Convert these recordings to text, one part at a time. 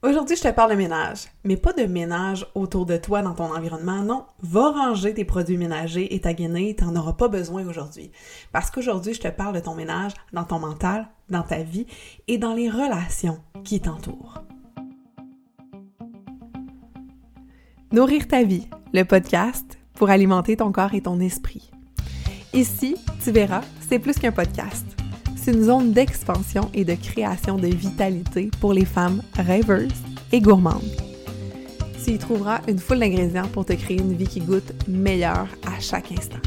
Aujourd'hui, je te parle de ménage, mais pas de ménage autour de toi dans ton environnement, non. Va ranger tes produits ménagers et ta guinée, t'en auras pas besoin aujourd'hui. Parce qu'aujourd'hui, je te parle de ton ménage dans ton mental, dans ta vie et dans les relations qui t'entourent. Nourrir ta vie, le podcast pour alimenter ton corps et ton esprit. Ici, tu verras, c'est plus qu'un podcast une zone d'expansion et de création de vitalité pour les femmes rêveuses et gourmandes. Tu y trouveras une foule d'ingrédients pour te créer une vie qui goûte meilleure à chaque instant.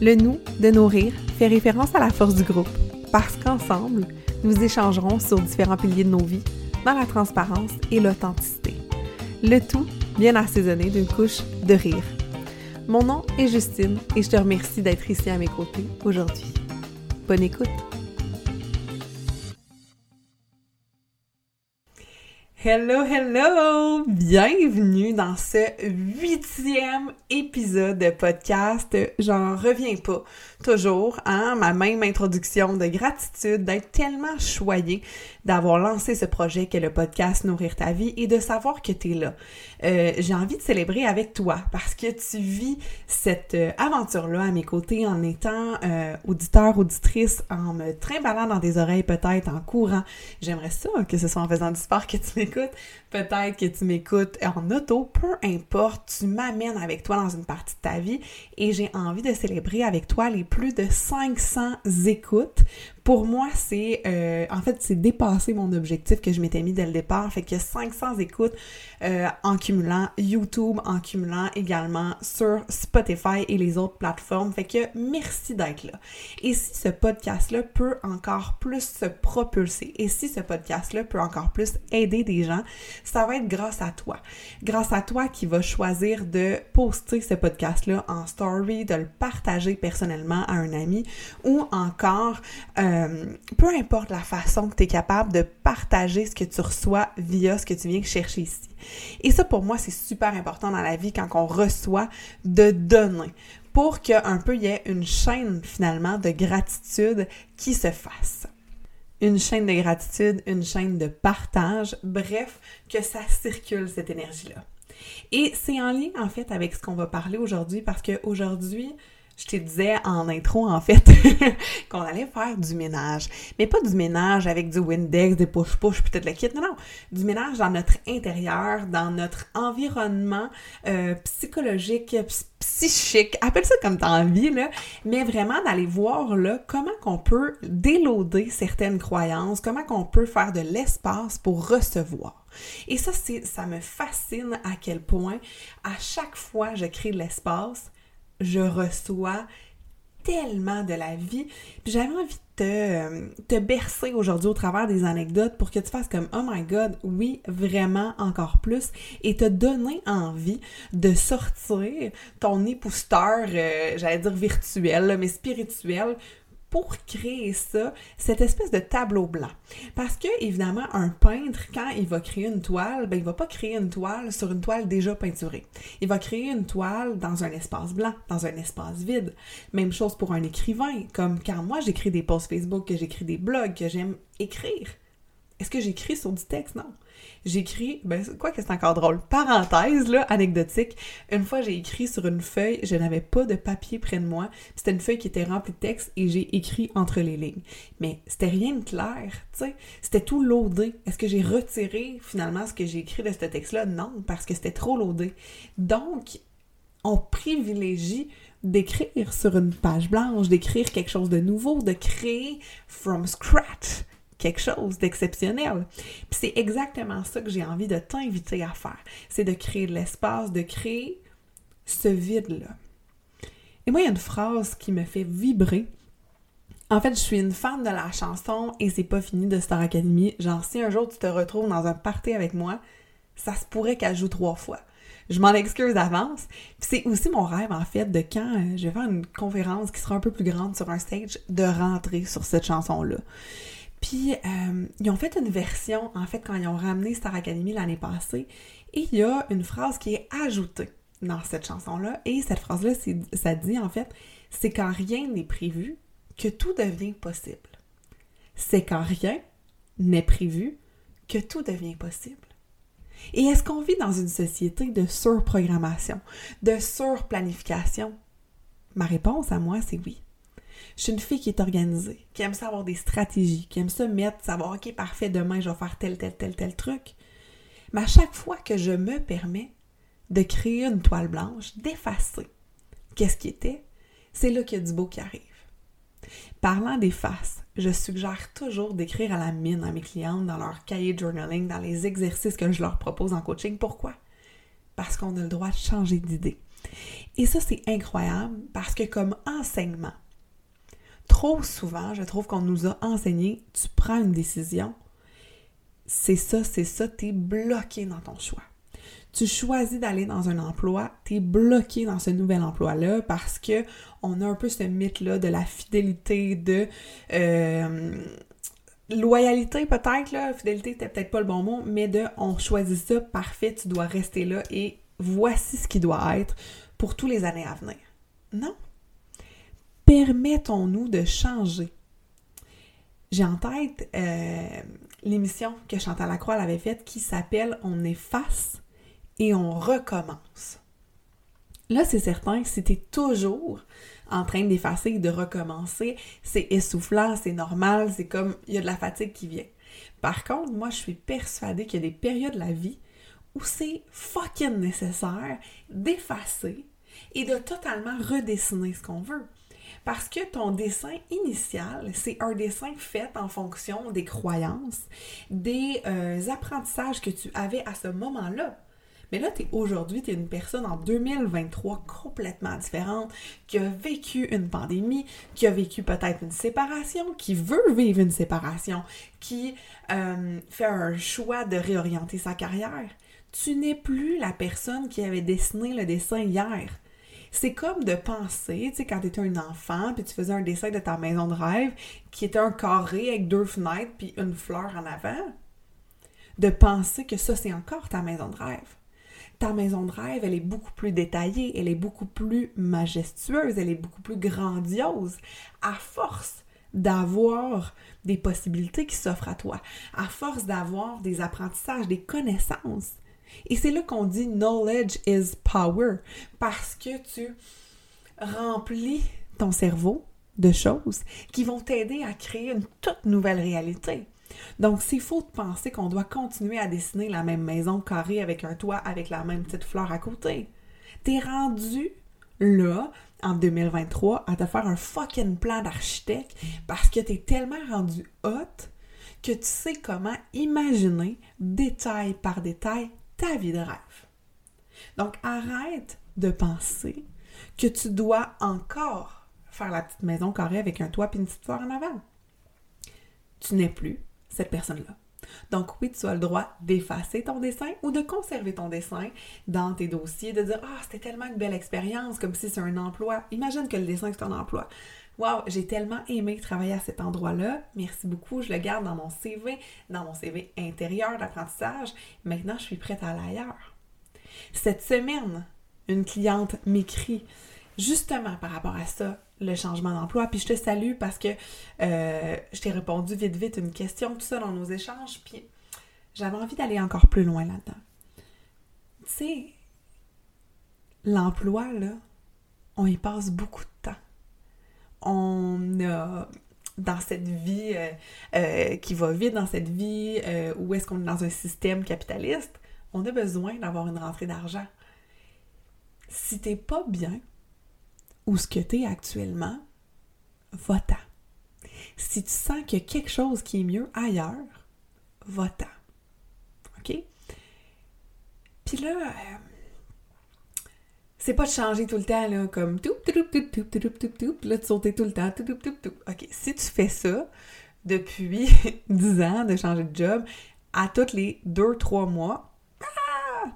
Le nous de nourrir fait référence à la force du groupe, parce qu'ensemble, nous échangerons sur différents piliers de nos vies dans la transparence et l'authenticité. Le tout bien assaisonné d'une couche de rire. Mon nom est Justine et je te remercie d'être ici à mes côtés aujourd'hui. Bonne écoute! Hello, hello! Bienvenue dans ce huitième épisode de podcast. J'en reviens pas. Toujours, hein, ma même introduction de gratitude, d'être tellement choyée d'avoir lancé ce projet qu'est le podcast Nourrir ta vie et de savoir que tu es là. Euh, j'ai envie de célébrer avec toi parce que tu vis cette euh, aventure-là à mes côtés en étant euh, auditeur, auditrice, en me trimballant dans des oreilles peut-être, en courant. J'aimerais ça que ce soit en faisant du sport que tu Peut-être que tu m'écoutes en auto, peu importe, tu m'amènes avec toi dans une partie de ta vie et j'ai envie de célébrer avec toi les plus de 500 écoutes pour moi, c'est euh, en fait c'est dépasser mon objectif que je m'étais mis dès le départ. Fait que 500 écoutes euh, en cumulant YouTube, en cumulant également sur Spotify et les autres plateformes. Fait que merci d'être là. Et si ce podcast-là peut encore plus se propulser et si ce podcast-là peut encore plus aider des gens, ça va être grâce à toi. Grâce à toi qui va choisir de poster ce podcast-là en story, de le partager personnellement à un ami ou encore euh, euh, peu importe la façon que tu es capable de partager ce que tu reçois via ce que tu viens chercher ici. Et ça, pour moi, c'est super important dans la vie quand on reçoit de donner pour qu'un peu il y ait une chaîne finalement de gratitude qui se fasse une chaîne de gratitude, une chaîne de partage, bref, que ça circule cette énergie-là. Et c'est en lien en fait avec ce qu'on va parler aujourd'hui parce qu'aujourd'hui, je te disais en intro, en fait, qu'on allait faire du ménage. Mais pas du ménage avec du Windex, des push-push, peut-être le kit. Non, non. Du ménage dans notre intérieur, dans notre environnement euh, psychologique, psychique. Appelle ça comme t'as envie, là. Mais vraiment d'aller voir, là, comment qu'on peut déloader certaines croyances, comment qu'on peut faire de l'espace pour recevoir. Et ça, ça me fascine à quel point, à chaque fois je crée de l'espace, je reçois tellement de la vie. J'avais envie de te, euh, te bercer aujourd'hui au travers des anecdotes pour que tu fasses comme Oh my God, oui, vraiment encore plus et te donner envie de sortir ton épousteur, j'allais dire virtuel, mais spirituel pour créer ça, cette espèce de tableau blanc. Parce que, évidemment, un peintre, quand il va créer une toile, ben, il va pas créer une toile sur une toile déjà peinturée. Il va créer une toile dans un espace blanc, dans un espace vide. Même chose pour un écrivain, comme quand moi j'écris des posts Facebook, que j'écris des blogs, que j'aime écrire. Est-ce que j'écris sur du texte? Non. J'écris, ben, quoi que c'est encore drôle. Parenthèse, là, anecdotique. Une fois, j'ai écrit sur une feuille, je n'avais pas de papier près de moi. C'était une feuille qui était remplie de texte et j'ai écrit entre les lignes. Mais c'était rien de clair, tu sais. C'était tout loadé. Est-ce que j'ai retiré finalement ce que j'ai écrit de ce texte-là? Non, parce que c'était trop loadé. Donc, on privilégie d'écrire sur une page blanche, d'écrire quelque chose de nouveau, de créer from scratch quelque chose d'exceptionnel. C'est exactement ça que j'ai envie de t'inviter à faire. C'est de créer de l'espace, de créer ce vide-là. Et moi, il y a une phrase qui me fait vibrer. En fait, je suis une fan de la chanson et c'est pas fini de Star Academy. Genre, si un jour tu te retrouves dans un party avec moi, ça se pourrait qu'elle joue trois fois. Je m'en excuse d'avance. C'est aussi mon rêve, en fait, de quand euh, je vais faire une conférence qui sera un peu plus grande sur un stage, de rentrer sur cette chanson-là. Puis, euh, ils ont fait une version, en fait, quand ils ont ramené Star Academy l'année passée, et il y a une phrase qui est ajoutée dans cette chanson-là, et cette phrase-là, ça dit, en fait, c'est quand rien n'est prévu que tout devient possible. C'est quand rien n'est prévu que tout devient possible. Et est-ce qu'on vit dans une société de surprogrammation, de surplanification? Ma réponse à moi, c'est oui. Je suis une fille qui est organisée, qui aime ça avoir des stratégies, qui aime ça mettre, savoir, OK, parfait, demain, je vais faire tel, tel, tel, tel truc. Mais à chaque fois que je me permets de créer une toile blanche, d'effacer qu'est-ce qui était, c'est là qu'il y a du beau qui arrive. Parlant des faces, je suggère toujours d'écrire à la mine à mes clientes dans leur cahier journaling, dans les exercices que je leur propose en coaching. Pourquoi? Parce qu'on a le droit de changer d'idée. Et ça, c'est incroyable parce que comme enseignement, trop souvent, je trouve qu'on nous a enseigné, tu prends une décision, c'est ça, c'est ça, tu es bloqué dans ton choix tu choisis d'aller dans un emploi, tu es bloqué dans ce nouvel emploi-là parce que on a un peu ce mythe-là de la fidélité, de euh, loyauté peut-être, là, fidélité c'était peut-être pas le bon mot, mais de on choisit ça, parfait, tu dois rester là et voici ce qui doit être pour tous les années à venir. Non. Permettons-nous de changer. J'ai en tête euh, l'émission que Chantal Lacroix avait faite qui s'appelle On efface et on recommence. Là, c'est certain que si tu es toujours en train d'effacer et de recommencer, c'est essoufflant, c'est normal, c'est comme il y a de la fatigue qui vient. Par contre, moi, je suis persuadée qu'il y a des périodes de la vie où c'est fucking nécessaire d'effacer et de totalement redessiner ce qu'on veut. Parce que ton dessin initial, c'est un dessin fait en fonction des croyances, des euh, apprentissages que tu avais à ce moment-là. Mais là, aujourd'hui, tu es une personne en 2023 complètement différente, qui a vécu une pandémie, qui a vécu peut-être une séparation, qui veut vivre une séparation, qui euh, fait un choix de réorienter sa carrière. Tu n'es plus la personne qui avait dessiné le dessin hier. C'est comme de penser, tu sais, quand tu étais un enfant, puis tu faisais un dessin de ta maison de rêve qui était un carré avec deux fenêtres puis une fleur en avant. De penser que ça, c'est encore ta maison de rêve ta maison de rêve, elle est beaucoup plus détaillée, elle est beaucoup plus majestueuse, elle est beaucoup plus grandiose, à force d'avoir des possibilités qui s'offrent à toi, à force d'avoir des apprentissages, des connaissances. Et c'est là qu'on dit knowledge is power, parce que tu remplis ton cerveau de choses qui vont t'aider à créer une toute nouvelle réalité. Donc, c'est faux de penser qu'on doit continuer à dessiner la même maison carrée avec un toit avec la même petite fleur à côté. T'es rendu là, en 2023, à te faire un fucking plan d'architecte parce que t'es tellement rendu hot que tu sais comment imaginer détail par détail vie de rêve. Donc, arrête de penser que tu dois encore faire la petite maison carrée avec un toit et une petite fleur en avant. Tu n'es plus cette personne-là. Donc oui, tu as le droit d'effacer ton dessin ou de conserver ton dessin dans tes dossiers, de dire Ah, c'était tellement une belle expérience, comme si c'est un emploi. Imagine que le dessin, c'est un emploi. Wow, j'ai tellement aimé travailler à cet endroit-là. Merci beaucoup. Je le garde dans mon CV, dans mon CV intérieur d'apprentissage. Maintenant, je suis prête à aller. Cette semaine, une cliente m'écrit justement par rapport à ça le changement d'emploi. Puis je te salue parce que euh, je t'ai répondu vite vite une question, tout ça dans nos échanges. Puis j'avais envie d'aller encore plus loin là-dedans. Tu sais, l'emploi, là, on y passe beaucoup de temps. On a dans cette vie euh, euh, qui va vite, dans cette vie où est-ce qu'on est dans un système capitaliste, on a besoin d'avoir une rentrée d'argent. Si t'es pas bien, où ce que tu es actuellement, va-t'en. Si tu sens qu'il y a quelque chose qui est mieux ailleurs, va-t'en. OK? Puis là, euh, c'est pas de changer tout le temps, là, comme tout, tout, tout, tout, tout, tout, tout, là, de sauter tout le temps, tout, tout, tout, tout. OK, si tu fais ça depuis 10 ans, de changer de job, à tous les 2-3 mois, ah,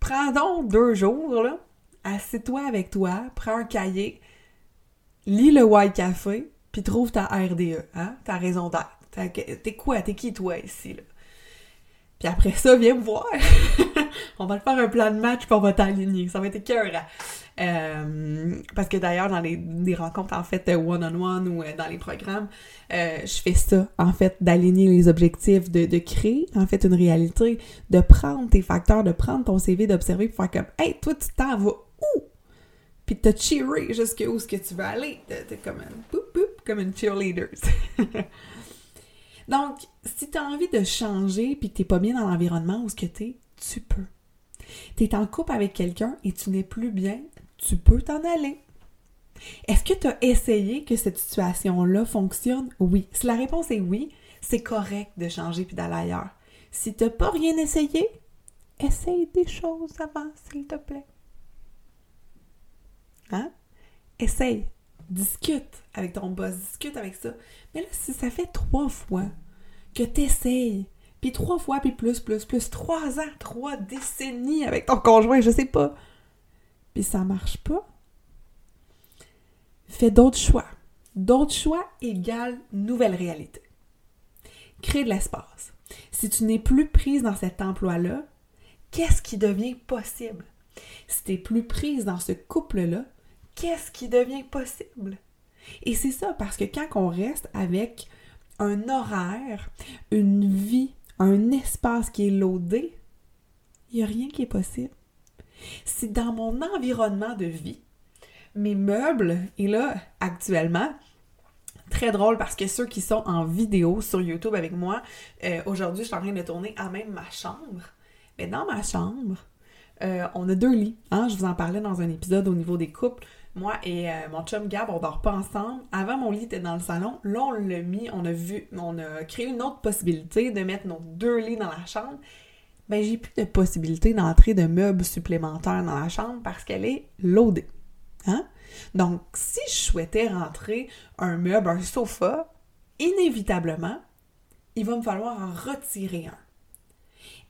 prends donc deux jours, là, assieds-toi avec toi, prends un cahier, lis le White Café, puis trouve ta RDE, hein, ta raison d'être. T'es quoi? T'es qui, toi, ici, là? Puis après ça, viens me voir. on va faire un plan de match, puis on va t'aligner. Ça va être écœurant. Euh, parce que d'ailleurs, dans les, rencontres, en fait, one-on-one ou dans les programmes, je fais ça, en fait, d'aligner les objectifs, de, de, créer, en fait, une réalité, de prendre tes facteurs, de prendre ton CV, d'observer, pour faire comme « Hey, toi, tu t'en vas où? » Puis te cheerer jusqu'où ce que tu veux aller. T'es comme un comme une cheerleader. Donc, si tu as envie de changer puis que tu pas bien dans l'environnement où ce que tu tu peux. Tu es en couple avec quelqu'un et tu n'es plus bien, tu peux t'en aller. Est-ce que tu as essayé que cette situation-là fonctionne? Oui. Si la réponse est oui, c'est correct de changer puis d'aller ailleurs. Si tu n'as pas rien essayé, essaye des choses avant, s'il te plaît. Hein? Essaye discute avec ton boss, discute avec ça. Mais là, si ça fait trois fois que tu essayes, puis trois fois, puis plus, plus, plus, trois ans, trois décennies avec ton conjoint, je sais pas, puis ça marche pas, fais d'autres choix. D'autres choix égale nouvelle réalité. Crée de l'espace. Si tu n'es plus prise dans cet emploi-là, qu'est-ce qui devient possible? Si tu n'es plus prise dans ce couple-là, qu'est-ce qui devient possible? Et c'est ça, parce que quand on reste avec un horaire, une vie, un espace qui est loadé, il n'y a rien qui est possible. Si dans mon environnement de vie, mes meubles, et là, actuellement, très drôle parce que ceux qui sont en vidéo sur YouTube avec moi, euh, aujourd'hui, je suis en train de tourner à même ma chambre. Mais dans ma chambre, euh, on a deux lits. Hein? Je vous en parlais dans un épisode au niveau des couples. Moi et euh, mon chum Gab, on dort pas ensemble. Avant, mon lit était dans le salon. Là, on l'a mis, on a vu, on a créé une autre possibilité de mettre nos deux lits dans la chambre. Ben, j'ai plus de possibilité d'entrer de meubles supplémentaires dans la chambre parce qu'elle est loadée. Hein? Donc, si je souhaitais rentrer un meuble, un sofa, inévitablement, il va me falloir en retirer un.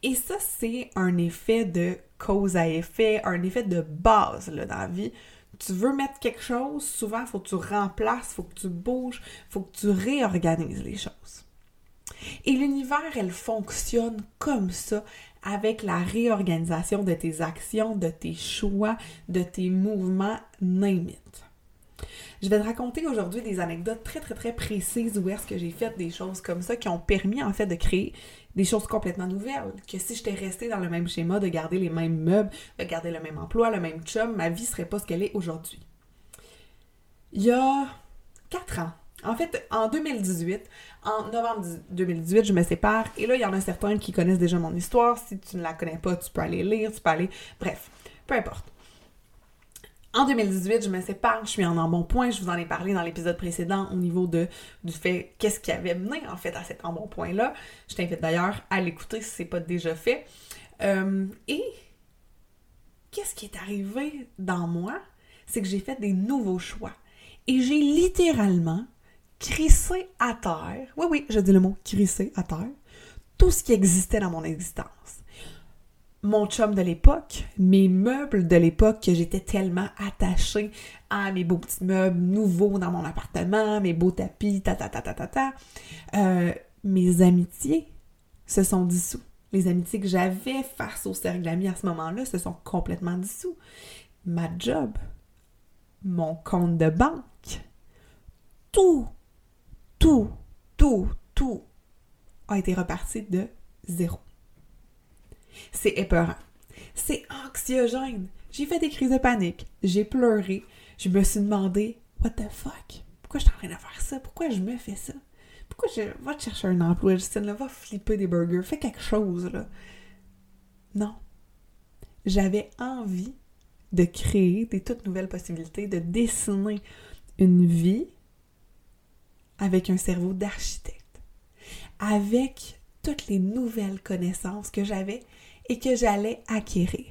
Et ça, c'est un effet de cause à effet, un effet de base là, dans la vie tu veux mettre quelque chose, souvent, il faut que tu remplaces, il faut que tu bouges, il faut que tu réorganises les choses. Et l'univers, elle fonctionne comme ça avec la réorganisation de tes actions, de tes choix, de tes mouvements, name Je vais te raconter aujourd'hui des anecdotes très très très précises où est-ce que j'ai fait des choses comme ça qui ont permis en fait de créer des choses complètement nouvelles. Que si j'étais restée dans le même schéma de garder les mêmes meubles, de garder le même emploi, le même chum, ma vie serait pas ce qu'elle est aujourd'hui. Il y a quatre ans, en fait, en 2018, en novembre 2018, je me sépare. Et là, il y en a certains qui connaissent déjà mon histoire. Si tu ne la connais pas, tu peux aller lire, tu peux aller. Bref, peu importe. En 2018, je me sépare, je suis en un bon point, je vous en ai parlé dans l'épisode précédent au niveau de, du fait qu'est-ce qui avait mené en fait à cet embonpoint-là. Je t'invite d'ailleurs à l'écouter si c'est pas déjà fait. Euh, et qu'est-ce qui est arrivé dans moi? C'est que j'ai fait des nouveaux choix. Et j'ai littéralement crissé à terre, oui oui, je dis le mot crissé à terre, tout ce qui existait dans mon existence mon chum de l'époque, mes meubles de l'époque que j'étais tellement attachée à mes beaux petits meubles nouveaux dans mon appartement, mes beaux tapis, ta ta ta ta ta ta. Euh, mes amitiés se sont dissous. Les amitiés que j'avais face au cercle d'amis à ce moment-là se sont complètement dissous. Ma job, mon compte de banque, tout, tout, tout, tout a été reparti de zéro. C'est épeurant. C'est anxiogène. J'ai fait des crises de panique. J'ai pleuré. Je me suis demandé What the fuck? Pourquoi je suis en train de faire ça? Pourquoi je me fais ça? Pourquoi je vais te chercher un emploi, Justine? va flipper des burgers. Fais quelque chose, là. Non. J'avais envie de créer des toutes nouvelles possibilités, de dessiner une vie avec un cerveau d'architecte, avec toutes les nouvelles connaissances que j'avais et que j'allais acquérir.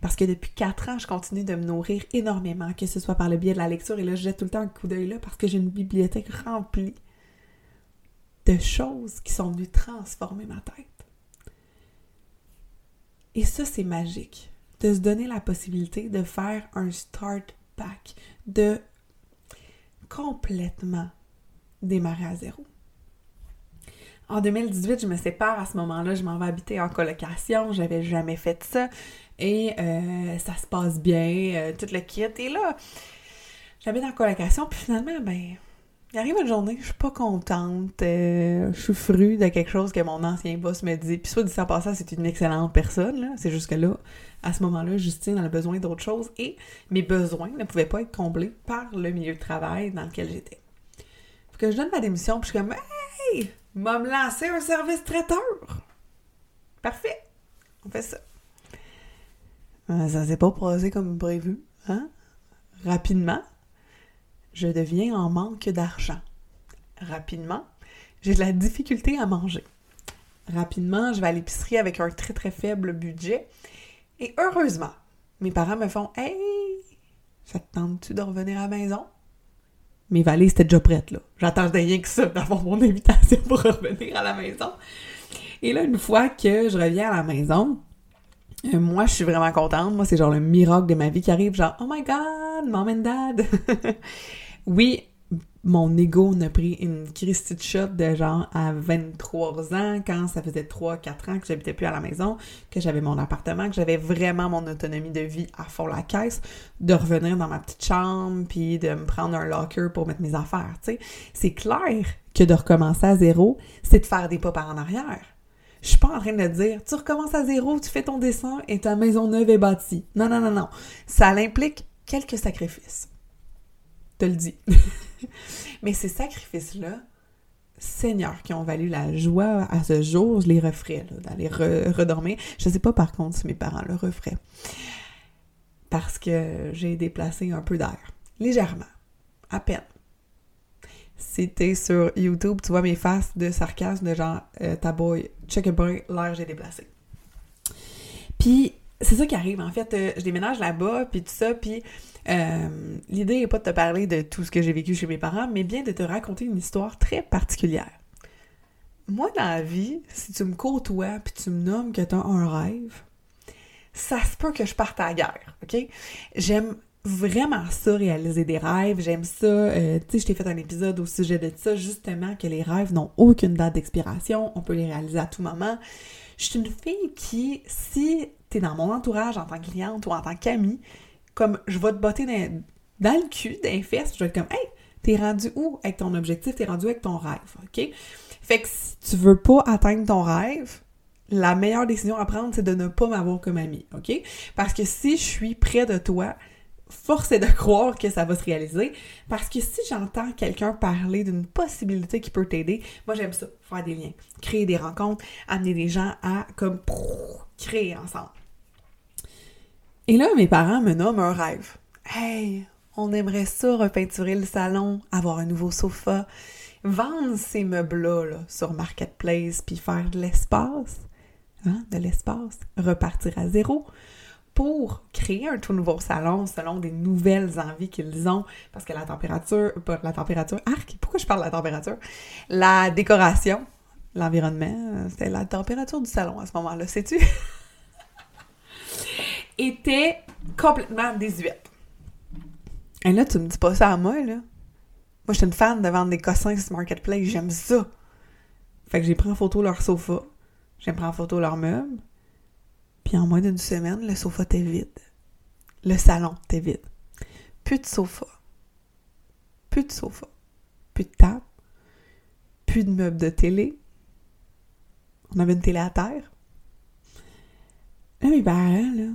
Parce que depuis quatre ans, je continue de me nourrir énormément, que ce soit par le biais de la lecture, et là, je jette tout le temps un coup d'œil là parce que j'ai une bibliothèque remplie de choses qui sont venues transformer ma tête. Et ça, c'est magique, de se donner la possibilité de faire un start pack, de complètement démarrer à zéro. En 2018, je me sépare à ce moment-là, je m'en vais habiter en colocation, j'avais jamais fait ça et euh, ça se passe bien, euh, tout le kit. Et là, j'habite en colocation, puis finalement, ben, il arrive une journée, je suis pas contente, euh, je suis fru de quelque chose que mon ancien boss me dit. Puis soit dit en passant, c'est une excellente personne. C'est juste que là, à ce moment-là, Justine a besoin d'autre chose et mes besoins ne pouvaient pas être comblés par le milieu de travail dans lequel j'étais. Fait que je donne ma démission, puis je suis comme, hey, m'a me lancer un service traiteur. Parfait. On fait ça. Euh, ça s'est pas passé comme prévu, hein? Rapidement, je deviens en manque d'argent. Rapidement, j'ai de la difficulté à manger. Rapidement, je vais à l'épicerie avec un très très faible budget. Et heureusement, mes parents me font Hey, ça te tente-tu de revenir à la maison? Mes valises étaient déjà prêtes, là. J'attendais rien que ça d'avoir mon invitation pour revenir à la maison. Et là, une fois que je reviens à la maison, euh, moi, je suis vraiment contente. Moi, c'est genre le miracle de ma vie qui arrive. Genre, oh my god, mom and dad! oui, mon ego n'a pris une Christie de shot de genre à 23 ans, quand ça faisait 3-4 ans que j'habitais plus à la maison, que j'avais mon appartement, que j'avais vraiment mon autonomie de vie à fond la caisse, de revenir dans ma petite chambre, puis de me prendre un locker pour mettre mes affaires, tu sais. C'est clair que de recommencer à zéro, c'est de faire des pas par en arrière. Je suis pas en train de dire, tu recommences à zéro, tu fais ton dessin et ta maison neuve est bâtie. Non, non, non, non. Ça implique quelques sacrifices. Te le dis. Mais ces sacrifices-là, Seigneur, qui ont valu la joie à ce jour, je les referais, d'aller redormir. Je ne sais pas par contre si mes parents le referaient. Parce que j'ai déplacé un peu d'air. Légèrement. À peine. Si sur YouTube, tu vois mes faces de sarcasme de genre euh, ta boy, check a l'air j'ai déplacé. Puis c'est ça qui arrive en fait, euh, je déménage là-bas puis tout ça puis euh, l'idée n'est pas de te parler de tout ce que j'ai vécu chez mes parents, mais bien de te raconter une histoire très particulière. Moi, dans la vie, si tu me côtoies puis tu me nommes que tu as un rêve, ça se peut que je parte à la guerre, OK? J'aime vraiment ça, réaliser des rêves. J'aime ça. Euh, tu sais, je t'ai fait un épisode au sujet de ça, justement, que les rêves n'ont aucune date d'expiration. On peut les réaliser à tout moment. Je suis une fille qui, si tu es dans mon entourage en tant que cliente ou en tant qu'amie, comme je vais te botter dans, le cul, les fesses, je vais être comme Hey, t'es rendu où avec ton objectif, t'es rendu avec ton rêve, OK? Fait que si tu veux pas atteindre ton rêve, la meilleure décision à prendre, c'est de ne pas m'avoir comme amie, OK? Parce que si je suis près de toi, force est de croire que ça va se réaliser. Parce que si j'entends quelqu'un parler d'une possibilité qui peut t'aider, moi j'aime ça, faire des liens, créer des rencontres, amener des gens à comme créer ensemble. Et là, mes parents me nomment un rêve. Hey, on aimerait ça repeinturer le salon, avoir un nouveau sofa, vendre ces meubles-là sur Marketplace, puis faire de l'espace, hein, de l'espace, repartir à zéro pour créer un tout nouveau salon selon des nouvelles envies qu'ils ont. Parce que la température, pas la température, arc, pourquoi je parle de la température? La décoration, l'environnement, c'était la température du salon à ce moment-là, sais-tu? était complètement désuète. Et là, tu me dis pas ça à moi, là. Moi, je suis une fan de vendre des cossins sur Marketplace, j'aime ça. Fait que j'ai pris en photo leur sofa, j'ai pris en photo leur meuble, puis en moins d'une semaine, le sofa était vide. Le salon était vide. Plus de sofa. Plus de sofa. Plus de table. Plus de meubles de télé. On avait une télé à terre. Là, mes parents, là,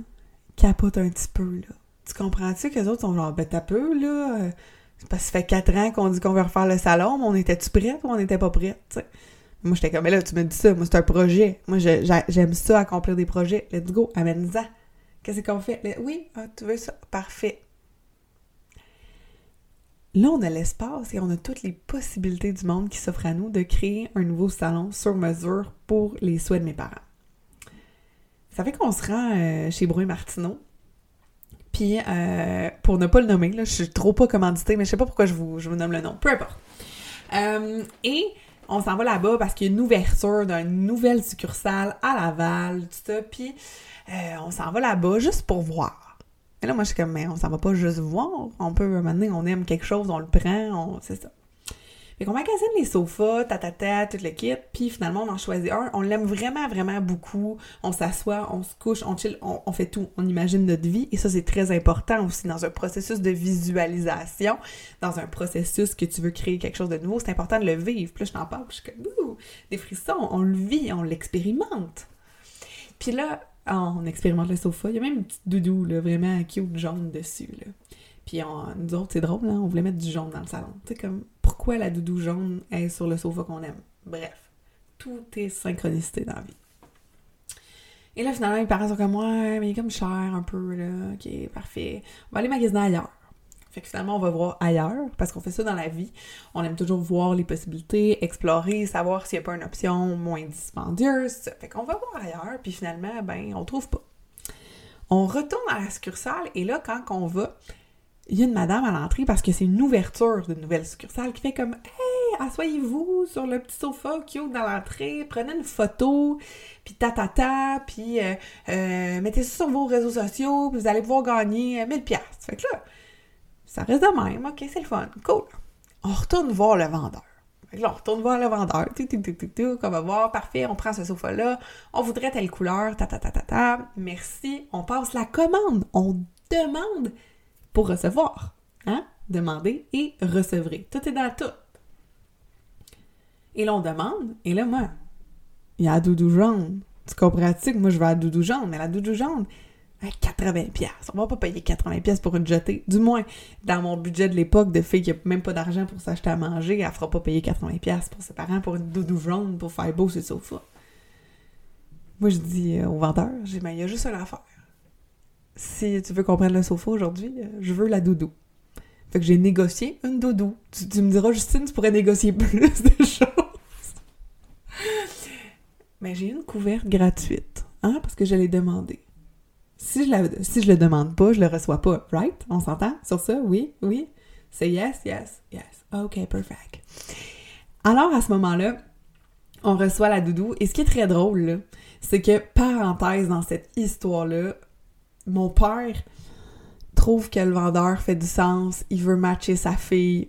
capote un petit peu, là. Tu comprends-tu que les autres sont genre, ben t'as peu, là? Euh, c'est parce que ça fait quatre ans qu'on dit qu'on veut refaire le salon, mais on était-tu prête ou on n'était pas prête? Moi, j'étais comme, mais là, tu me dis ça, moi, c'est un projet. Moi, j'aime ça, accomplir des projets. Let's go, amène-en. Qu'est-ce qu'on fait? Oui, ah, tu veux ça? Parfait. Là, on a l'espace et on a toutes les possibilités du monde qui s'offrent à nous de créer un nouveau salon sur mesure pour les souhaits de mes parents. Ça fait qu'on se rend euh, chez Bruin Martineau. Puis, euh, pour ne pas le nommer, là, je suis trop pas commandité, mais je sais pas pourquoi je vous, je vous nomme le nom. Peu importe. Euh, et on s'en va là-bas parce qu'il y a une ouverture d'une nouvelle succursale à Laval, tout ça. Puis, on s'en va là-bas juste pour voir. Et là, moi, je suis comme, mais on s'en va pas juste voir. On peut, maintenant, on aime quelque chose, on le prend, c'est ça. Fait qu'on magasine les sofas, tatata, tout le puis finalement, on en choisit un. On l'aime vraiment, vraiment beaucoup. On s'assoit, on se couche, on chill, on, fait tout. On imagine notre vie. Et ça, c'est très important aussi dans un processus de visualisation, dans un processus que tu veux créer quelque chose de nouveau. C'est important de le vivre. Là, je t'en parle, je suis comme, des frissons. On le vit, on l'expérimente. Puis là, on expérimente le sofa. Il y a même une petite doudou, là, vraiment cute, jaune dessus, là. Puis on, nous autres, c'est drôle, hein? on voulait mettre du jaune dans le salon. Tu sais, comme, pourquoi la doudou jaune est sur le sofa qu'on aime? Bref, tout est synchronicité dans la vie. Et là, finalement, mes parents sont comme, ouais, mais il est comme cher un peu, là. Ok, parfait. On va aller magasiner ailleurs. Fait que finalement, on va voir ailleurs, parce qu'on fait ça dans la vie. On aime toujours voir les possibilités, explorer, savoir s'il n'y a pas une option moins dispendieuse. Fait qu'on va voir ailleurs, puis finalement, ben, on trouve pas. On retourne à la succursale, et là, quand on va, il y a une madame à l'entrée parce que c'est une ouverture d'une nouvelle succursale qui fait comme Hey, asseyez-vous sur le petit sofa cute dans l'entrée, prenez une photo, puis ta ta ta, puis euh, euh, mettez ça sur vos réseaux sociaux, puis vous allez pouvoir gagner 1000 pièces. Fait que là, ça reste de même, ok, c'est le fun, cool. On retourne voir le vendeur. Là, on retourne voir le vendeur, tout, tout, tout, tout, tout, qu'on va voir, parfait, on prend ce sofa-là, on voudrait telle couleur, ta ta ta ta ta, merci, on passe la commande, on demande pour recevoir. Hein? Demander et recevrez. Tout est dans tout. Et là, on demande, et là, moi, il y a la doudou jaune. Tu comprends-tu que moi, je vais à la doudou jaune, mais la doudou jaune, 80 pièces. On va pas payer 80 pièces pour une jetée. Du moins, dans mon budget de l'époque de fille qui a même pas d'argent pour s'acheter à manger, elle fera pas payer 80 pièces pour ses parents pour une doudou jaune pour faire beau sur le sofa. Moi, je dis euh, au vendeur, j'ai il y a juste une affaire si tu veux comprendre le sofa aujourd'hui, euh, je veux la doudou. Fait que j'ai négocié une doudou. Tu, me diras, Justine, tu pourrais négocier plus de choses. Mais j'ai une couverte gratuite, hein, parce que je l'ai demandé. Si je, la, si je le demande pas, je le reçois pas, right? On s'entend? Sur ça? Oui? Oui? C'est yes, yes, yes. OK, perfect. Alors, à ce moment-là, on reçoit la doudou. Et ce qui est très drôle, c'est que, parenthèse dans cette histoire-là, mon père trouve que le vendeur fait du sens, il veut matcher sa fille,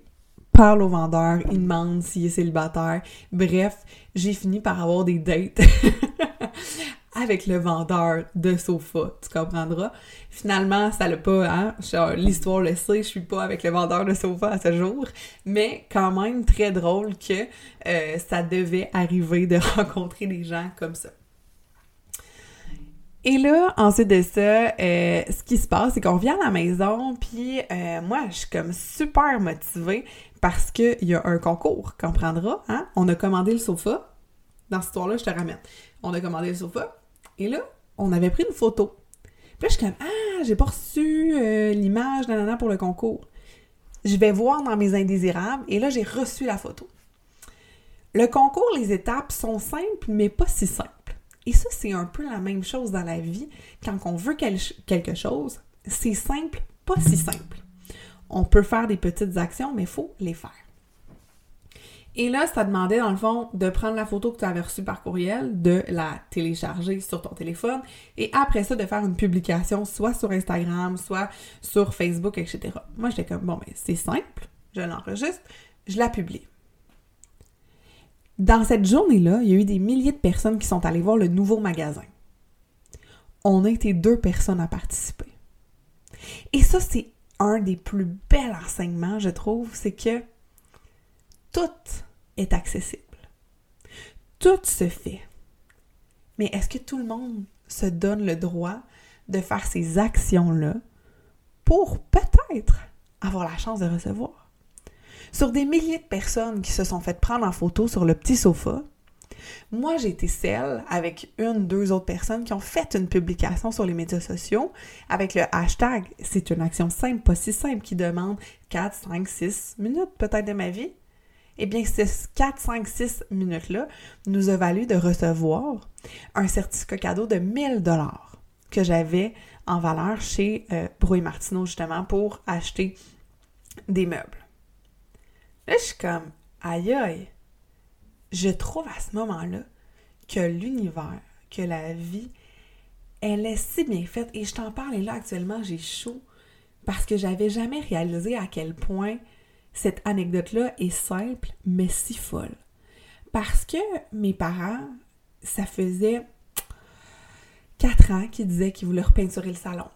parle au vendeur, il demande s'il est célibataire. Bref, j'ai fini par avoir des dates avec le vendeur de sofa, tu comprendras. Finalement, ça l'a pas, hein, l'histoire le sait, je suis pas avec le vendeur de sofa à ce jour, mais quand même très drôle que euh, ça devait arriver de rencontrer des gens comme ça. Et là, ensuite de ça, euh, ce qui se passe, c'est qu'on vient à la maison, puis euh, moi, je suis comme super motivée parce qu'il y a un concours qu'on prendra. Hein? On a commandé le sofa. Dans cette histoire-là, je te ramène. On a commandé le sofa, et là, on avait pris une photo. Puis là, je suis comme Ah, j'ai pas reçu euh, l'image nanana pour le concours. Je vais voir dans mes indésirables, et là, j'ai reçu la photo. Le concours, les étapes sont simples, mais pas si simples. Et ça, c'est un peu la même chose dans la vie. Quand on veut quelque chose, c'est simple, pas si simple. On peut faire des petites actions, mais il faut les faire. Et là, ça demandait, dans le fond, de prendre la photo que tu avais reçue par courriel, de la télécharger sur ton téléphone, et après ça, de faire une publication, soit sur Instagram, soit sur Facebook, etc. Moi, j'étais comme, bon, ben, c'est simple, je l'enregistre, je la publie. Dans cette journée-là, il y a eu des milliers de personnes qui sont allées voir le nouveau magasin. On a été deux personnes à participer. Et ça, c'est un des plus bels enseignements, je trouve, c'est que tout est accessible. Tout se fait. Mais est-ce que tout le monde se donne le droit de faire ces actions-là pour peut-être avoir la chance de recevoir? sur des milliers de personnes qui se sont faites prendre en photo sur le petit sofa. Moi, j'ai été celle avec une, deux autres personnes qui ont fait une publication sur les médias sociaux avec le hashtag. C'est une action simple, pas si simple, qui demande 4, 5, 6 minutes peut-être de ma vie. Eh bien, ces 4, 5, 6 minutes-là nous a valu de recevoir un certificat cadeau de 1000 dollars que j'avais en valeur chez euh, Brouille Martineau, justement, pour acheter des meubles. Là, je suis comme, aïe aïe. Je trouve à ce moment-là que l'univers, que la vie, elle est si bien faite. Et je t'en parle et là actuellement, j'ai chaud parce que j'avais jamais réalisé à quel point cette anecdote-là est simple, mais si folle. Parce que mes parents, ça faisait quatre ans qu'ils disaient qu'ils voulaient repeinturer le salon.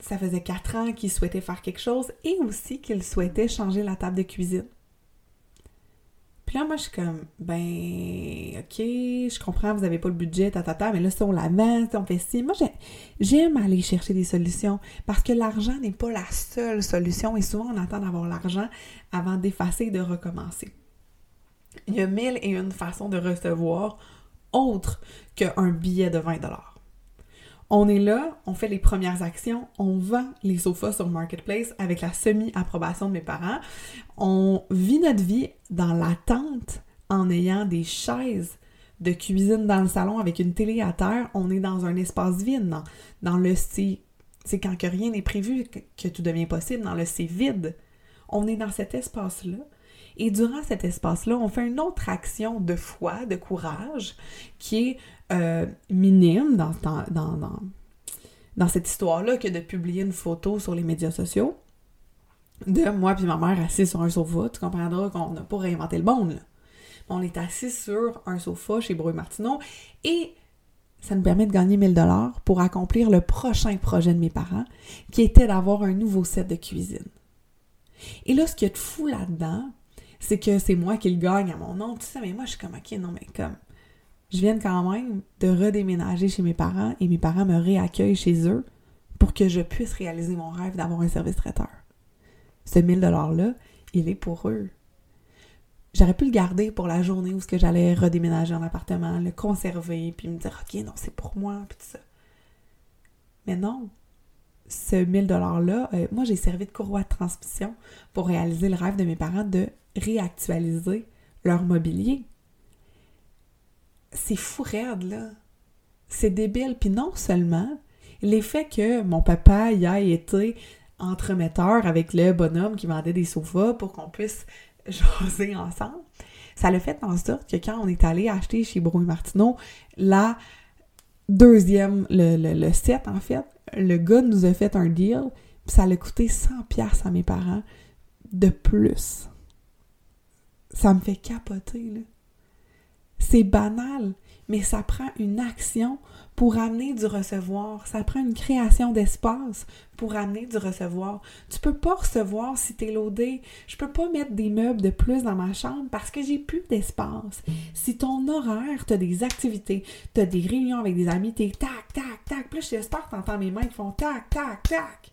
Ça faisait quatre ans qu'ils souhaitaient faire quelque chose et aussi qu'ils souhaitaient changer la table de cuisine. Puis là, moi, je suis comme, ben, ok, je comprends, vous n'avez pas le budget, ta, ta, mais là, si on la vend, on fait ci. Moi, j'aime aller chercher des solutions parce que l'argent n'est pas la seule solution et souvent, on attend d'avoir l'argent avant d'effacer et de recommencer. Il y a mille et une façons de recevoir autre qu'un billet de 20 on est là, on fait les premières actions, on vend les sofas sur Marketplace avec la semi-approbation de mes parents. On vit notre vie dans l'attente en ayant des chaises de cuisine dans le salon avec une télé à terre. On est dans un espace vide, dans, le c'est quand que rien n'est prévu que, tout devient possible, dans le c'est vide. On est dans cet espace-là. Et durant cet espace-là, on fait une autre action de foi, de courage, qui est euh, minime dans, dans, dans, cette histoire-là que de publier une photo sur les médias sociaux de moi puis ma mère assis sur un sofa. Tu comprendras qu'on n'a pas réinventé le monde. Là. On est assis sur un sofa chez Brouille Martineau et ça nous permet de gagner 1000 dollars pour accomplir le prochain projet de mes parents, qui était d'avoir un nouveau set de cuisine. Et là, ce qui est fou là-dedans, c'est que c'est moi qui le gagne à mon nom, tu sais, mais moi, je suis comme, ok, non, mais comme, je viens quand même de redéménager chez mes parents et mes parents me réaccueillent chez eux pour que je puisse réaliser mon rêve d'avoir un service traiteur. Ce 1000 $-là, il est pour eux. J'aurais pu le garder pour la journée où j'allais redéménager en appartement, le conserver, puis me dire, OK, non, c'est pour moi, puis tout ça. Mais non, ce 1000 $-là, euh, moi, j'ai servi de courroie de transmission pour réaliser le rêve de mes parents de réactualiser leur mobilier c'est fou raide, là. C'est débile. Puis non seulement, l'effet que mon papa y a été entremetteur avec le bonhomme qui vendait des sofas pour qu'on puisse jaser ensemble, ça l'a fait en sorte que quand on est allé acheter chez Brouille Martineau la deuxième, le, le, set en fait, le gars nous a fait un deal, puis ça l'a coûté 100 pièces à mes parents de plus. Ça me fait capoter, là. C'est banal, mais ça prend une action pour amener du recevoir. Ça prend une création d'espace pour amener du recevoir. Tu peux pas recevoir si t'es loadé. Je peux pas mettre des meubles de plus dans ma chambre parce que j'ai plus d'espace. Si ton horaire, t'as des activités, t'as des réunions avec des amis, t'es tac, tac, tac. Plus j'espère que t'entends mes mains qui font tac, tac, tac.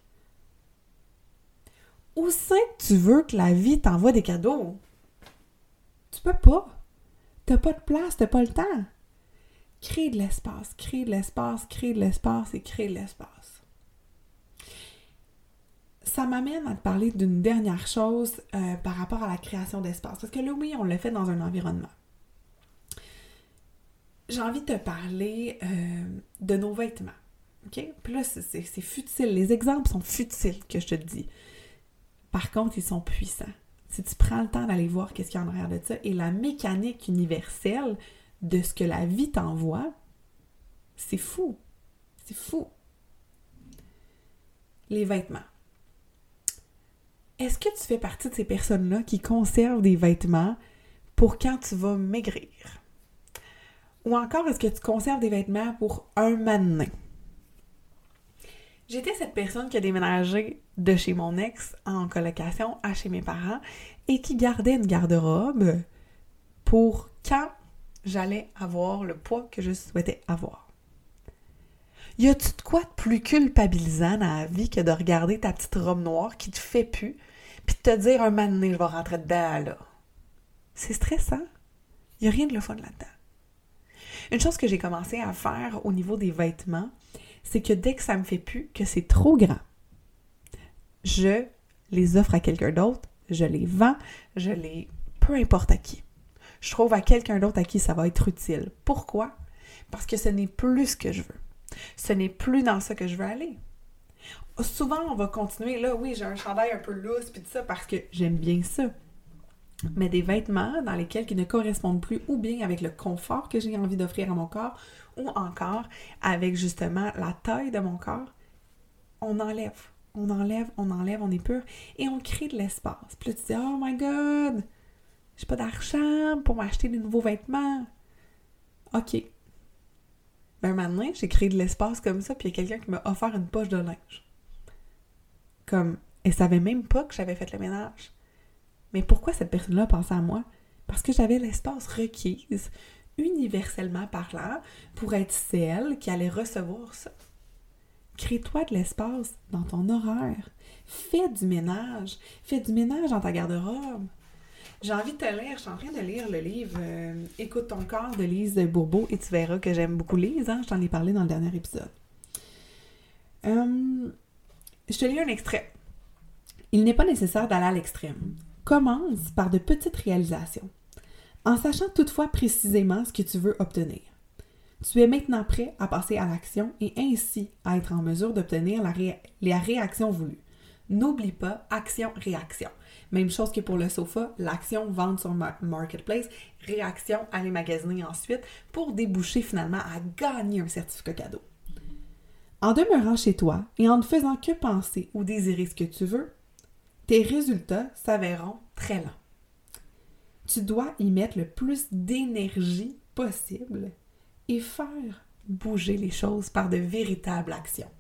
Où c'est que tu veux que la vie t'envoie des cadeaux? Tu peux pas. T'as pas de place, t'as pas le temps. Crée de l'espace, crée de l'espace, crée de l'espace et crée de l'espace. Ça m'amène à te parler d'une dernière chose euh, par rapport à la création d'espace. Parce que là, oui, on le fait dans un environnement. J'ai envie de te parler euh, de nos vêtements. OK? Puis là, c'est futile. Les exemples sont futiles que je te dis. Par contre, ils sont puissants si tu prends le temps d'aller voir qu'est-ce qu'il y a en arrière de ça et la mécanique universelle de ce que la vie t'envoie, c'est fou. C'est fou. Les vêtements. Est-ce que tu fais partie de ces personnes-là qui conservent des vêtements pour quand tu vas maigrir? Ou encore, est-ce que tu conserves des vêtements pour un matin? J'étais cette personne qui a déménagé de chez mon ex en colocation à chez mes parents et qui gardait une garde-robe pour quand j'allais avoir le poids que je souhaitais avoir. Y a-tu de quoi de plus culpabilisant dans la vie que de regarder ta petite robe noire qui te fait plus, puis de te dire un moment donné, je vais rentrer dedans, là? C'est stressant. Y a rien de le fun là-dedans. Une chose que j'ai commencé à faire au niveau des vêtements, c'est que dès que ça me fait plus, que c'est trop grand, je les offre à quelqu'un d'autre, je les vends, je les... peu importe à qui. Je trouve à quelqu'un d'autre à qui ça va être utile. Pourquoi? Parce que ce n'est plus ce que je veux. Ce n'est plus dans ça que je veux aller. Souvent, on va continuer, là, oui, j'ai un chandail un peu loose, puis tout ça, parce que j'aime bien ça. Mais des vêtements dans lesquels qui ne correspondent plus ou bien avec le confort que j'ai envie d'offrir à mon corps ou encore avec justement la taille de mon corps, on enlève. on enlève, on enlève, on est pur, et on crée de l'espace. Puis là, tu dis, oh my god, j'ai pas d'argent pour m'acheter des nouveaux vêtements. OK. Ben maintenant, j'ai créé de l'espace comme ça, puis il y a quelqu'un qui m'a offert une poche de linge. Comme, elle savait même pas que j'avais fait le ménage. Mais pourquoi cette personne-là pensait à moi? Parce que j'avais l'espace requise, universellement parlant, pour être celle qui allait recevoir ça. Crée-toi de l'espace dans ton horaire. Fais du ménage. Fais du ménage dans ta garde-robe. J'ai envie de te lire, je suis en train de lire le livre euh, Écoute ton corps de Lise Bourbeau et tu verras que j'aime beaucoup Lise, hein? je t'en ai parlé dans le dernier épisode. Euh, je te lis un extrait. Il n'est pas nécessaire d'aller à l'extrême. Commence par de petites réalisations, en sachant toutefois précisément ce que tu veux obtenir. Tu es maintenant prêt à passer à l'action et ainsi à être en mesure d'obtenir la, réaction voulue. N'oublie pas action-réaction. Même chose que pour le sofa, l'action vente sur Marketplace, réaction aller magasiner ensuite pour déboucher finalement à gagner un certificat cadeau. En demeurant chez toi et en ne faisant que penser ou désirer ce que tu veux, tes résultats s'avéreront très lents. Tu dois y mettre le plus d'énergie possible et faire bouger les choses par de véritables actions.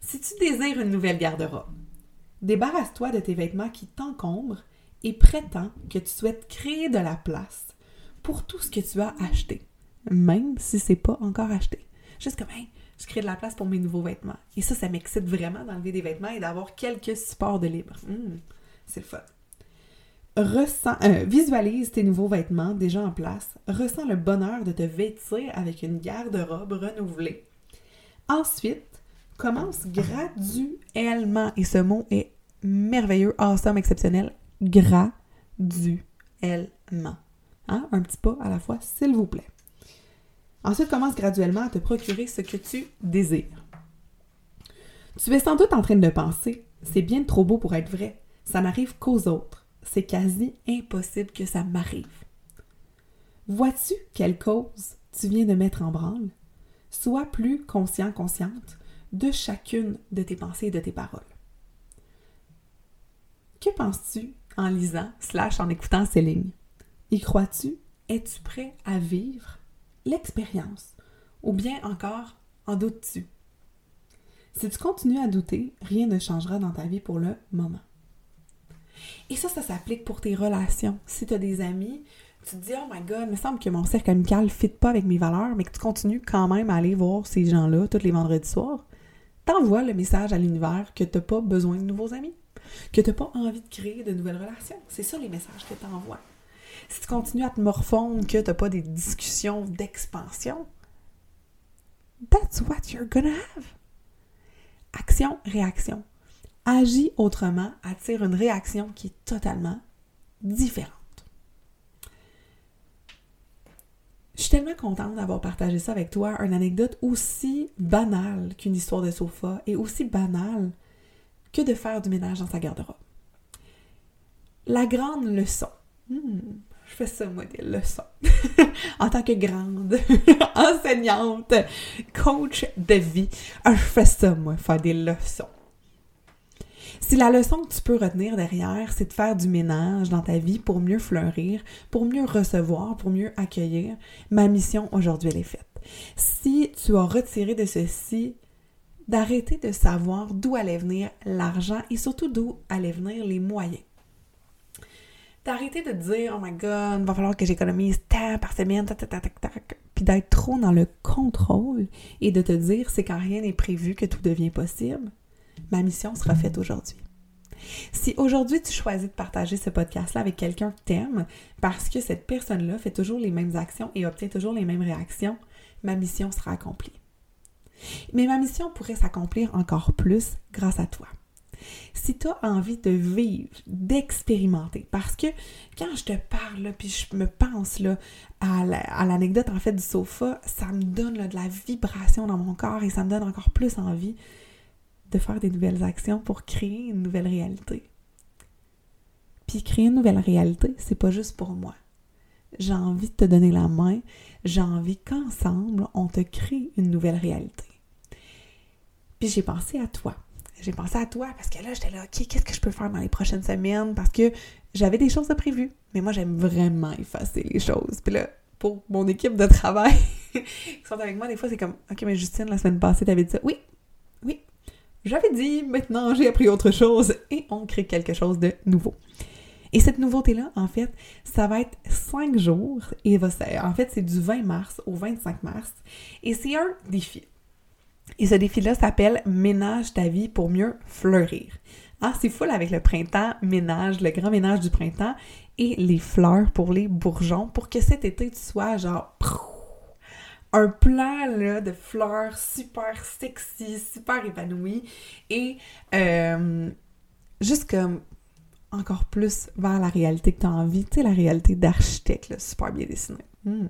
Si tu désires une nouvelle garde-robe, débarrasse-toi de tes vêtements qui t'encombrent et prétends que tu souhaites créer de la place pour tout ce que tu as acheté, même si c'est pas encore acheté. Juste comme, hey, je crée de la place pour mes nouveaux vêtements. Et ça, ça m'excite vraiment d'enlever des vêtements et d'avoir quelques supports de libre. Hum, c'est le fun. Euh, visualise tes nouveaux vêtements déjà en place. Ressens le bonheur de te vêtir avec une garde-robe renouvelée. Ensuite, commence graduellement. Et ce mot est merveilleux, awesome, exceptionnel. Graduellement. Hein? Un petit pas à la fois, s'il vous plaît. Ensuite, commence graduellement à te procurer ce que tu désires. Tu es sans doute en train de penser, c'est bien trop beau pour être vrai, ça n'arrive qu'aux autres, c'est quasi impossible que ça m'arrive. Vois-tu quelle cause tu viens de mettre en branle? Sois plus conscient, consciente de chacune de tes pensées et de tes paroles. Que penses-tu en lisant slash en écoutant ces lignes? Y crois-tu? Es-tu prêt à vivre l'expérience? Ou bien encore, en doutes-tu? Si tu continues à douter, rien ne changera dans ta vie pour le moment. Et ça, ça s'applique pour tes relations. Si tu as des amis, tu te dis, oh my god, il me semble que mon cercle amical ne fit pas avec mes valeurs, mais que tu continues quand même à aller voir ces gens-là tous les vendredis soirs, t'envoies le message à l'univers que tu n'as pas besoin de nouveaux amis, que tu n'as pas envie de créer de nouvelles relations. C'est ça les messages que tu envoies si tu continues à te morfondre que tu n'as pas des discussions d'expansion, that's what you're gonna have. Action, réaction. Agis autrement, attire une réaction qui est totalement différente. Je suis tellement contente d'avoir partagé ça avec toi, une anecdote aussi banale qu'une histoire de sofa et aussi banale que de faire du ménage dans sa garde-robe. La grande leçon, hmm, je fais ça, moi, des leçons. en tant que grande enseignante, coach de vie, je fais ça, moi, faire des leçons. Si la leçon que tu peux retenir derrière, c'est de faire du ménage dans ta vie pour mieux fleurir, pour mieux recevoir, pour mieux accueillir, ma mission aujourd'hui, elle est faite. Si tu as retiré de ceci d'arrêter de savoir d'où allait venir l'argent et surtout d'où allaient venir les moyens d'arrêter de dire, oh my god, va falloir que j'économise tant par semaine, tac, tac, tac, tac, puis d'être trop dans le contrôle et de te dire, c'est quand rien n'est prévu que tout devient possible, ma mission sera faite aujourd'hui. Si aujourd'hui tu choisis de partager ce podcast-là avec quelqu'un que t'aimes parce que cette personne-là fait toujours les mêmes actions et obtient toujours les mêmes réactions, ma mission sera accomplie. Mais ma mission pourrait s'accomplir encore plus grâce à toi si tu as envie de vivre, d'expérimenter, parce que quand je te parle, puis je me pense à l'anecdote en fait du sofa, ça me donne de la vibration dans mon corps et ça me donne encore plus envie de faire des nouvelles actions pour créer une nouvelle réalité. Puis créer une nouvelle réalité, c'est pas juste pour moi. J'ai envie de te donner la main, j'ai envie qu'ensemble, on te crée une nouvelle réalité. Puis j'ai pensé à toi j'ai pensé à toi parce que là, j'étais là, OK, qu'est-ce que je peux faire dans les prochaines semaines? Parce que j'avais des choses de prévues, mais moi, j'aime vraiment effacer les choses. Puis là, pour mon équipe de travail qui sont avec moi, des fois, c'est comme, OK, mais Justine, la semaine passée, t'avais dit ça. Oui, oui, j'avais dit, maintenant, j'ai appris autre chose et on crée quelque chose de nouveau. Et cette nouveauté-là, en fait, ça va être cinq jours et va, en fait, c'est du 20 mars au 25 mars et c'est un défi. Et ce défi-là s'appelle Ménage ta vie pour mieux fleurir. Ah, c'est full avec le printemps, ménage, le grand ménage du printemps et les fleurs pour les bourgeons pour que cet été tu sois genre un plan de fleurs super sexy, super épanoui et euh, juste comme encore plus vers la réalité que tu as envie, tu sais, la réalité d'architecte, super bien dessinée. Hmm.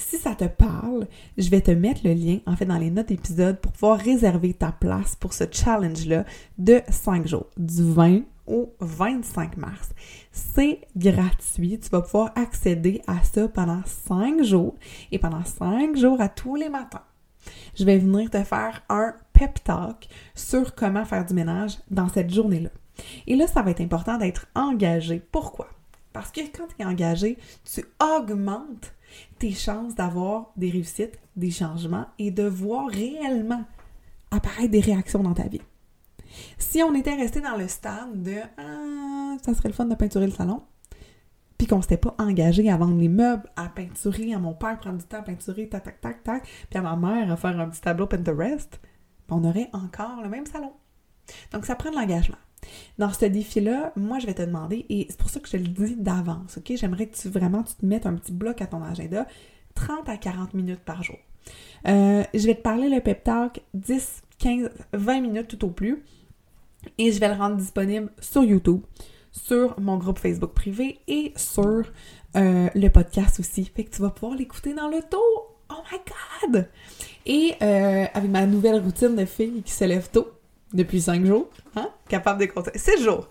Si ça te parle, je vais te mettre le lien, en fait, dans les notes d'épisode pour pouvoir réserver ta place pour ce challenge-là de 5 jours, du 20 au 25 mars. C'est gratuit. Tu vas pouvoir accéder à ça pendant 5 jours et pendant 5 jours à tous les matins. Je vais venir te faire un pep talk sur comment faire du ménage dans cette journée-là. Et là, ça va être important d'être engagé. Pourquoi? Parce que quand tu es engagé, tu augmentes tes chances d'avoir des réussites, des changements et de voir réellement apparaître des réactions dans ta vie. Si on était resté dans le stade de Ah, ça serait le fun de peinturer le salon, puis qu'on s'était pas engagé à vendre les meubles, à peinturer, à mon père prendre du temps à peinturer, tac, tac, tac, tac, puis à ma mère à faire un petit tableau Pinterest, on aurait encore le même salon. Donc, ça prend de l'engagement. Dans ce défi-là, moi, je vais te demander, et c'est pour ça que je te le dis d'avance, OK? J'aimerais que tu vraiment tu te mettes un petit bloc à ton agenda, 30 à 40 minutes par jour. Euh, je vais te parler le pep talk 10, 15, 20 minutes tout au plus, et je vais le rendre disponible sur YouTube, sur mon groupe Facebook privé et sur euh, le podcast aussi. Fait que tu vas pouvoir l'écouter dans le taux. Oh my God! Et euh, avec ma nouvelle routine de fille qui se lève tôt, depuis cinq jours, hein? capable de compter. Six jours.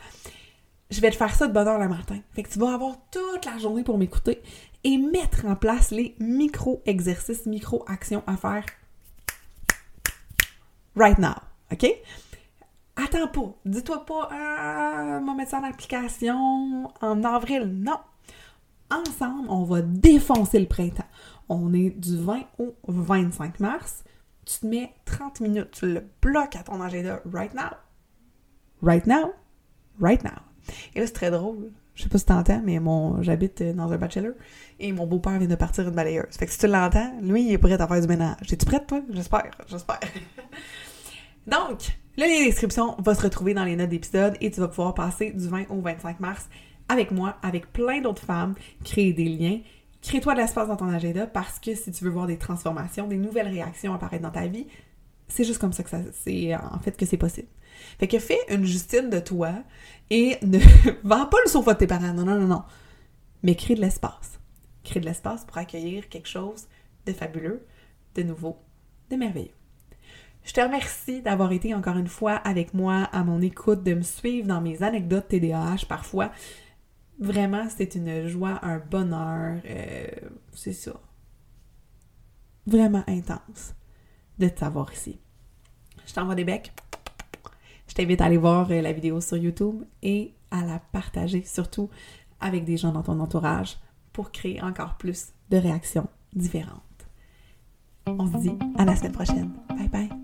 Je vais te faire ça de bonne heure le matin. Fait que tu vas avoir toute la journée pour m'écouter et mettre en place les micro-exercices, micro-actions à faire right now. OK? Attends pas. Dis-toi pas, ah, mon mettre ça en application en avril. Non. Ensemble, on va défoncer le printemps. On est du 20 au 25 mars tu te mets 30 minutes, tu le bloques à ton agenda right now. Right now. Right now. Et là, c'est très drôle. Je sais pas si tu entends, mais mon j'habite dans un bachelor et mon beau-père vient de partir une balayeuse. Fait que si tu l'entends, lui, il est prêt à faire du ménage. Es-tu prête, toi? J'espère, j'espère. Donc, le lien d'inscription va se retrouver dans les notes d'épisode et tu vas pouvoir passer du 20 au 25 mars avec moi, avec plein d'autres femmes, créer des liens Crée-toi de l'espace dans ton agenda parce que si tu veux voir des transformations, des nouvelles réactions apparaître dans ta vie, c'est juste comme ça que c'est en fait que c'est possible. Fait que fais une Justine de toi et ne vends pas le sofa de tes parents. Non, non, non, non. Mais crée de l'espace. Crée de l'espace pour accueillir quelque chose de fabuleux, de nouveau, de merveilleux. Je te remercie d'avoir été encore une fois avec moi à mon écoute, de me suivre dans mes anecdotes TDAH parfois. Vraiment, c'est une joie, un bonheur. Euh, c'est ça. Vraiment intense de t'avoir ici. Je t'envoie des becs. Je t'invite à aller voir euh, la vidéo sur YouTube et à la partager, surtout avec des gens dans ton entourage, pour créer encore plus de réactions différentes. On se dit à la semaine prochaine. Bye bye.